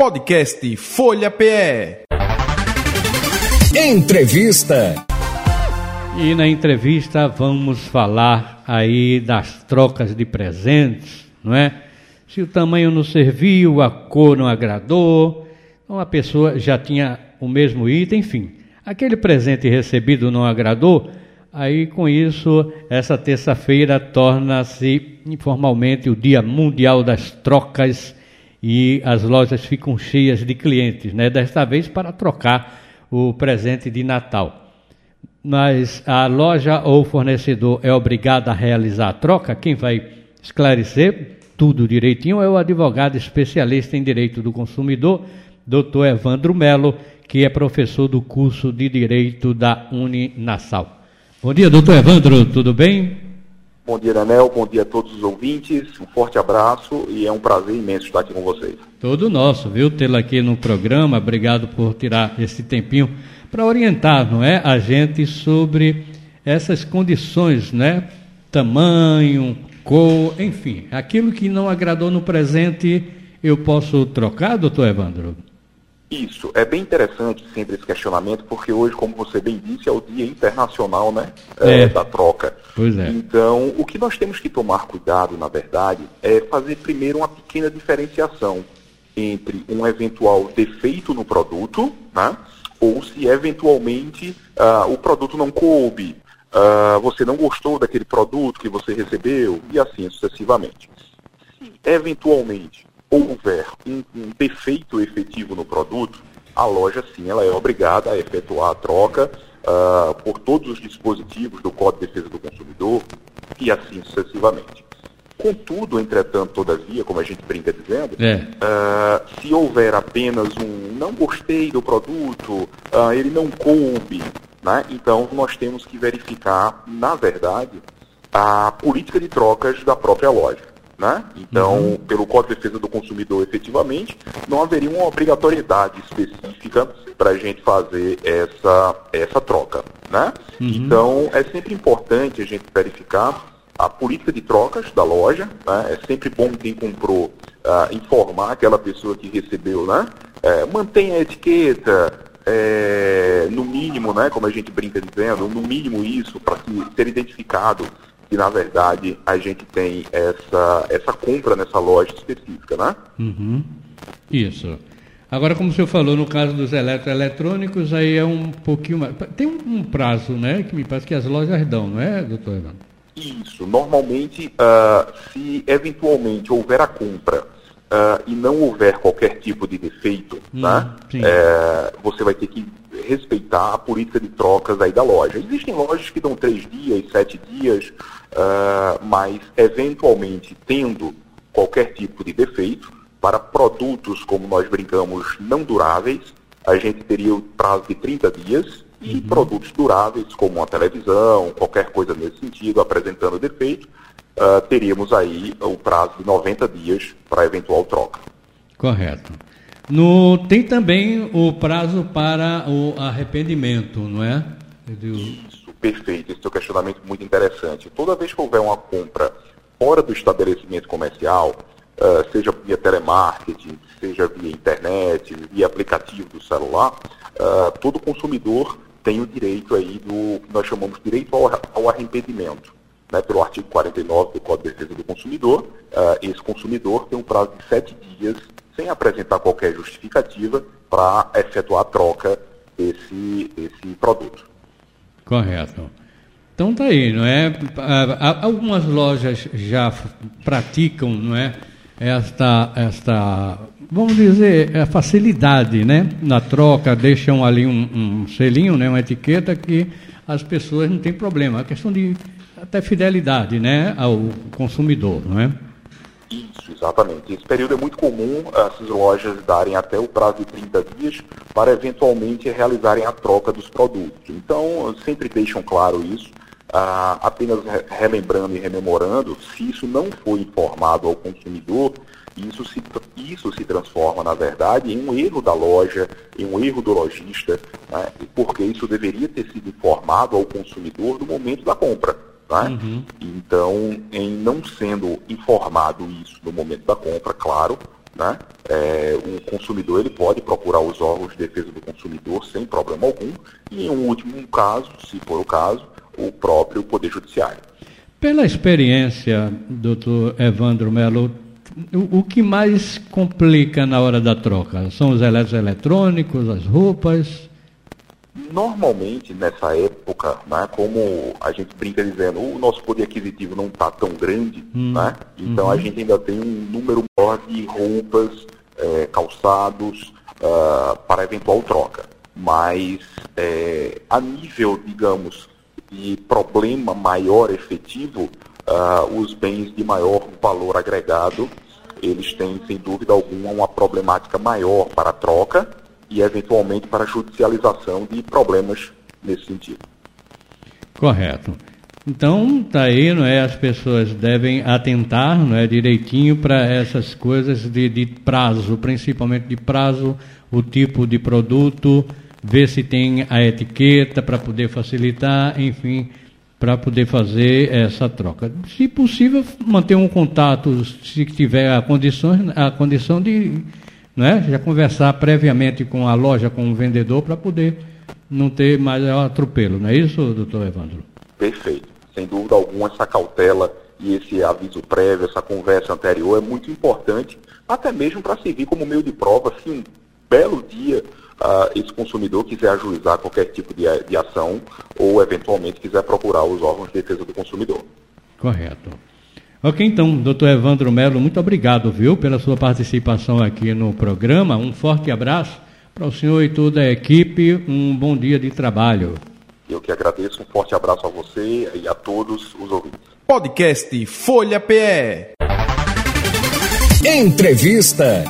Podcast Folha PE. Entrevista. E na entrevista vamos falar aí das trocas de presentes, não é? Se o tamanho não serviu, a cor não agradou, então a pessoa já tinha o mesmo item, enfim. Aquele presente recebido não agradou, aí com isso, essa terça-feira torna-se informalmente o Dia Mundial das Trocas e as lojas ficam cheias de clientes, né? Desta vez para trocar o presente de Natal. Mas a loja ou fornecedor é obrigado a realizar a troca? Quem vai esclarecer tudo direitinho é o advogado especialista em direito do consumidor, Dr. Evandro Melo, que é professor do curso de Direito da Uninassal. Bom dia, doutor Evandro, tudo bem? Bom dia, Daniel. Bom dia a todos os ouvintes. Um forte abraço e é um prazer imenso estar aqui com vocês. Todo nosso, viu? Tê-lo aqui no programa. Obrigado por tirar esse tempinho para orientar, não é, a gente sobre essas condições, né? Tamanho, cor, enfim, aquilo que não agradou no presente, eu posso trocar, doutor Evandro? Isso, é bem interessante sempre esse questionamento, porque hoje, como você bem disse, é o Dia Internacional né, é. É, da Troca. Pois é. Então, o que nós temos que tomar cuidado, na verdade, é fazer primeiro uma pequena diferenciação entre um eventual defeito no produto, né, ou se eventualmente uh, o produto não coube, uh, você não gostou daquele produto que você recebeu, e assim sucessivamente. Se eventualmente houver um, um, defeito efetivo no produto, a loja sim ela é obrigada a efetuar a troca uh, por todos os dispositivos do Código de Defesa do Consumidor e assim sucessivamente. Contudo, entretanto, todavia, como a gente brinca dizendo, é. uh, se houver apenas um não gostei do produto, uh, ele não coube, né? então nós temos que verificar, na verdade, a política de trocas da própria loja. Né? Então, uhum. pelo Código de Defesa do Consumidor, efetivamente, não haveria uma obrigatoriedade específica para a gente fazer essa, essa troca. Né? Uhum. Então, é sempre importante a gente verificar a política de trocas da loja. Né? É sempre bom quem comprou uh, informar aquela pessoa que recebeu, né? É, mantenha a etiqueta, é, no mínimo, né, como a gente brinca dizendo, no mínimo isso, para ser identificado que na verdade a gente tem essa, essa compra nessa loja específica, né? Uhum. Isso. Agora, como o senhor falou, no caso dos eletroeletrônicos, aí é um pouquinho mais. Tem um, prazo, né? Que me parece que as lojas dão, não é, doutor Evandro? Isso. Normalmente, uh, se eventualmente houver a compra uh, e não houver qualquer tipo de defeito, hum, né? É, você vai ter que respeitar a política de trocas aí da loja. Existem lojas que dão três dias, sete dias, uh, mas eventualmente tendo qualquer tipo de defeito, para produtos, como nós brincamos, não duráveis, a gente teria o prazo de 30 dias, e uhum. produtos duráveis, como uma televisão, qualquer coisa nesse sentido, apresentando defeito, uh, teríamos aí o prazo de 90 dias para eventual troca. Correto. No, tem também o prazo para o arrependimento, não é? Isso, perfeito. Esse é um questionamento muito interessante. Toda vez que houver uma compra fora do estabelecimento comercial, uh, seja via telemarketing, seja via internet, via aplicativo do celular, uh, todo consumidor tem o direito aí do que nós chamamos de direito ao, ao arrependimento. Né, pelo artigo 49 do Código de Defesa do Consumidor, uh, esse consumidor tem um prazo de sete dias sem apresentar qualquer justificativa para efetuar a troca desse, desse produto. Correto. Então tá aí, não é? Algumas lojas já praticam, não é? Esta, esta vamos dizer, a facilidade, né? Na troca, deixam ali um, um selinho, né? Uma etiqueta que as pessoas não têm problema. A questão de até fidelidade, né? Ao consumidor, não é? Isso, exatamente. Esse período é muito comum essas lojas darem até o prazo de 30 dias para eventualmente realizarem a troca dos produtos. Então, sempre deixam claro isso, ah, apenas relembrando e rememorando, se isso não foi informado ao consumidor, isso se, isso se transforma, na verdade, em um erro da loja, em um erro do lojista, né? porque isso deveria ter sido informado ao consumidor no momento da compra. Né? Uhum. Então, em não sendo informado isso no momento da compra, claro, né? É, o consumidor ele pode procurar os órgãos de defesa do consumidor sem problema algum e, em um último caso, se for o caso, o próprio Poder Judiciário. Pela experiência, doutor Evandro Melo, o, o, que mais complica na hora da troca? São os eletrônicos, as roupas? Normalmente, nessa época, né, como a gente brinca dizendo, o nosso poder aquisitivo não está tão grande, hum, né, então uhum. a gente ainda tem um número maior de roupas, é, calçados, uh, para eventual troca. Mas é, a nível, digamos, de problema maior efetivo, uh, os bens de maior valor agregado, eles têm, sem dúvida alguma, uma problemática maior para a troca e, eventualmente, para judicialização de problemas nesse sentido. Correto. Então, tá aí, não é? As pessoas devem atentar, não é, direitinho para essas coisas de, de prazo, principalmente de prazo, o tipo de produto, ver se tem a etiqueta para poder facilitar, enfim, para poder fazer essa troca. Se possível, manter um contato, se tiver a condição, a condição de né, já conversar previamente com a loja, com o vendedor, para poder não ter mais atropelo. Não é isso, doutor Evandro? Perfeito. Sem dúvida alguma, essa cautela e esse aviso prévio, essa conversa anterior é muito importante, até mesmo para servir como meio de prova, se um belo dia uh, esse consumidor quiser ajuizar qualquer tipo de, de ação ou eventualmente quiser procurar os órgãos de defesa do consumidor. Correto. Ok, então, doutor Evandro Melo, muito obrigado, viu, pela sua participação aqui no programa. Um forte abraço para o senhor e toda a equipe. Um bom dia de trabalho. Eu que agradeço. Um forte abraço a você e a todos os ouvintes. Podcast Folha PE. Entrevista.